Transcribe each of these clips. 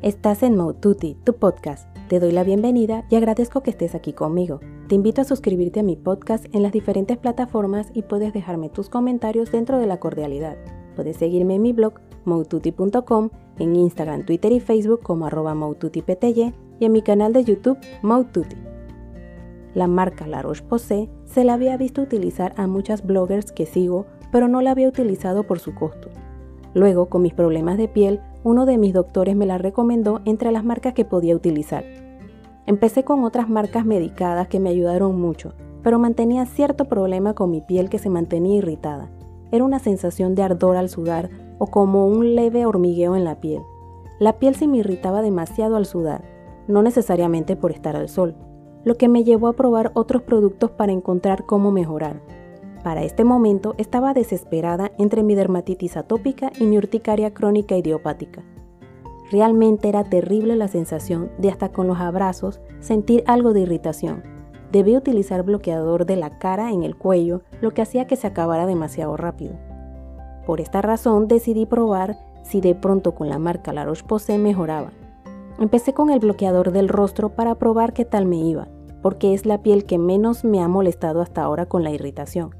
Estás en Moututi, tu podcast. Te doy la bienvenida y agradezco que estés aquí conmigo. Te invito a suscribirte a mi podcast en las diferentes plataformas y puedes dejarme tus comentarios dentro de la cordialidad. Puedes seguirme en mi blog moututi.com, en Instagram, Twitter y Facebook como arroba y en mi canal de YouTube Moututi. La marca La Roche-Posay se la había visto utilizar a muchas bloggers que sigo, pero no la había utilizado por su costo. Luego, con mis problemas de piel, uno de mis doctores me la recomendó entre las marcas que podía utilizar. Empecé con otras marcas medicadas que me ayudaron mucho, pero mantenía cierto problema con mi piel que se mantenía irritada. Era una sensación de ardor al sudar o como un leve hormigueo en la piel. La piel se me irritaba demasiado al sudar, no necesariamente por estar al sol, lo que me llevó a probar otros productos para encontrar cómo mejorar. Para este momento estaba desesperada entre mi dermatitis atópica y mi urticaria crónica idiopática. Realmente era terrible la sensación de hasta con los abrazos sentir algo de irritación. Debí utilizar bloqueador de la cara en el cuello, lo que hacía que se acabara demasiado rápido. Por esta razón decidí probar si de pronto con la marca La Roche-Posay mejoraba. Empecé con el bloqueador del rostro para probar qué tal me iba, porque es la piel que menos me ha molestado hasta ahora con la irritación.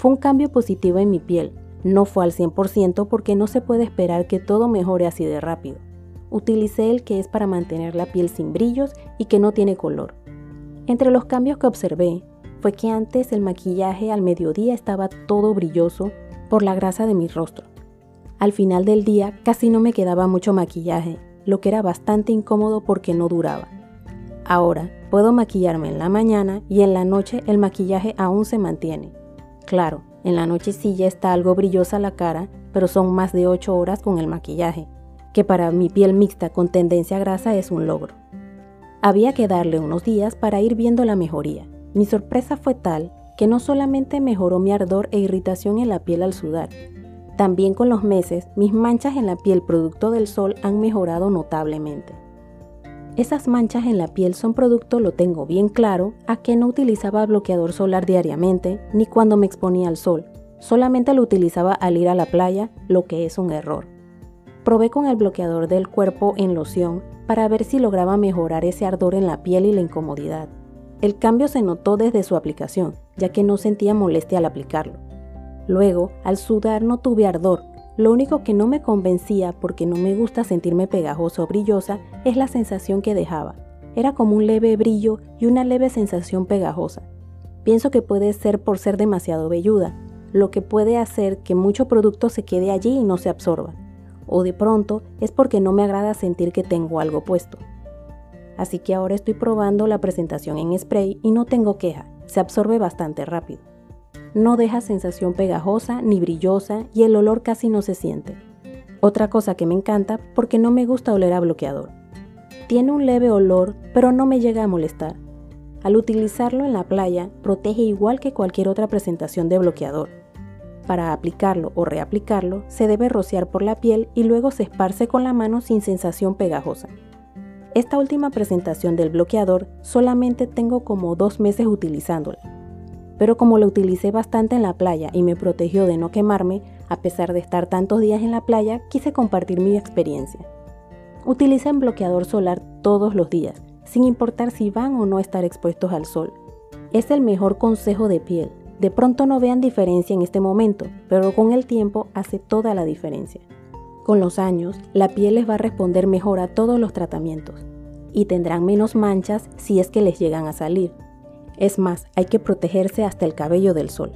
Fue un cambio positivo en mi piel, no fue al 100% porque no se puede esperar que todo mejore así de rápido. Utilicé el que es para mantener la piel sin brillos y que no tiene color. Entre los cambios que observé fue que antes el maquillaje al mediodía estaba todo brilloso por la grasa de mi rostro. Al final del día casi no me quedaba mucho maquillaje lo que era bastante incómodo porque no duraba. Ahora puedo maquillarme en la mañana y en la noche el maquillaje aún se mantiene. Claro, en la noche sí ya está algo brillosa la cara, pero son más de 8 horas con el maquillaje, que para mi piel mixta con tendencia a grasa es un logro. Había que darle unos días para ir viendo la mejoría. Mi sorpresa fue tal que no solamente mejoró mi ardor e irritación en la piel al sudar, también con los meses, mis manchas en la piel producto del sol han mejorado notablemente. Esas manchas en la piel son producto, lo tengo bien claro, a que no utilizaba bloqueador solar diariamente ni cuando me exponía al sol, solamente lo utilizaba al ir a la playa, lo que es un error. Probé con el bloqueador del cuerpo en loción para ver si lograba mejorar ese ardor en la piel y la incomodidad. El cambio se notó desde su aplicación, ya que no sentía molestia al aplicarlo. Luego, al sudar no tuve ardor. Lo único que no me convencía, porque no me gusta sentirme pegajosa o brillosa, es la sensación que dejaba. Era como un leve brillo y una leve sensación pegajosa. Pienso que puede ser por ser demasiado velluda, lo que puede hacer que mucho producto se quede allí y no se absorba. O de pronto es porque no me agrada sentir que tengo algo puesto. Así que ahora estoy probando la presentación en spray y no tengo queja, se absorbe bastante rápido. No deja sensación pegajosa ni brillosa y el olor casi no se siente. Otra cosa que me encanta porque no me gusta oler a bloqueador. Tiene un leve olor, pero no me llega a molestar. Al utilizarlo en la playa, protege igual que cualquier otra presentación de bloqueador. Para aplicarlo o reaplicarlo, se debe rociar por la piel y luego se esparce con la mano sin sensación pegajosa. Esta última presentación del bloqueador solamente tengo como dos meses utilizándola pero como lo utilicé bastante en la playa y me protegió de no quemarme, a pesar de estar tantos días en la playa, quise compartir mi experiencia. Utilicen bloqueador solar todos los días, sin importar si van o no estar expuestos al sol. Es el mejor consejo de piel. De pronto no vean diferencia en este momento, pero con el tiempo hace toda la diferencia. Con los años, la piel les va a responder mejor a todos los tratamientos y tendrán menos manchas si es que les llegan a salir. Es más, hay que protegerse hasta el cabello del sol.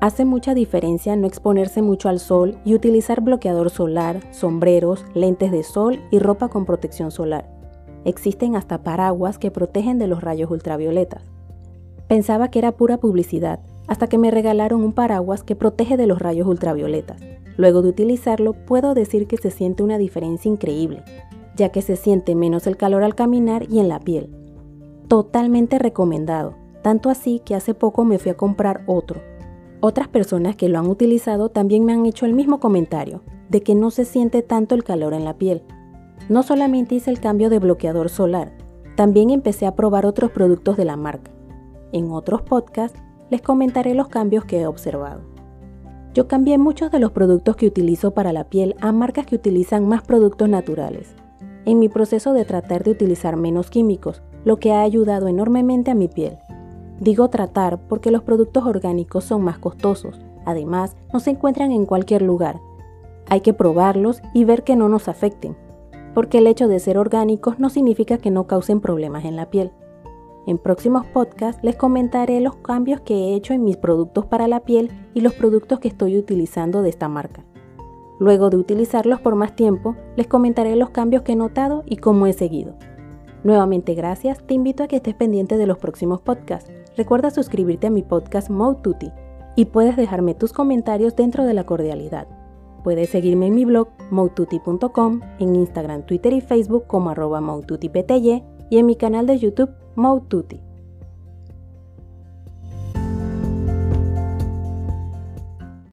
Hace mucha diferencia no exponerse mucho al sol y utilizar bloqueador solar, sombreros, lentes de sol y ropa con protección solar. Existen hasta paraguas que protegen de los rayos ultravioletas. Pensaba que era pura publicidad, hasta que me regalaron un paraguas que protege de los rayos ultravioletas. Luego de utilizarlo puedo decir que se siente una diferencia increíble, ya que se siente menos el calor al caminar y en la piel totalmente recomendado, tanto así que hace poco me fui a comprar otro. Otras personas que lo han utilizado también me han hecho el mismo comentario, de que no se siente tanto el calor en la piel. No solamente hice el cambio de bloqueador solar, también empecé a probar otros productos de la marca. En otros podcasts les comentaré los cambios que he observado. Yo cambié muchos de los productos que utilizo para la piel a marcas que utilizan más productos naturales. en mi proceso de tratar de utilizar menos químicos, lo que ha ayudado enormemente a mi piel. Digo tratar porque los productos orgánicos son más costosos, además no se encuentran en cualquier lugar. Hay que probarlos y ver que no nos afecten, porque el hecho de ser orgánicos no significa que no causen problemas en la piel. En próximos podcasts les comentaré los cambios que he hecho en mis productos para la piel y los productos que estoy utilizando de esta marca. Luego de utilizarlos por más tiempo, les comentaré los cambios que he notado y cómo he seguido. Nuevamente gracias, te invito a que estés pendiente de los próximos podcasts. Recuerda suscribirte a mi podcast Mode y puedes dejarme tus comentarios dentro de la cordialidad. Puedes seguirme en mi blog moututi.com, en Instagram, Twitter y Facebook como arroba y en mi canal de YouTube Moututi.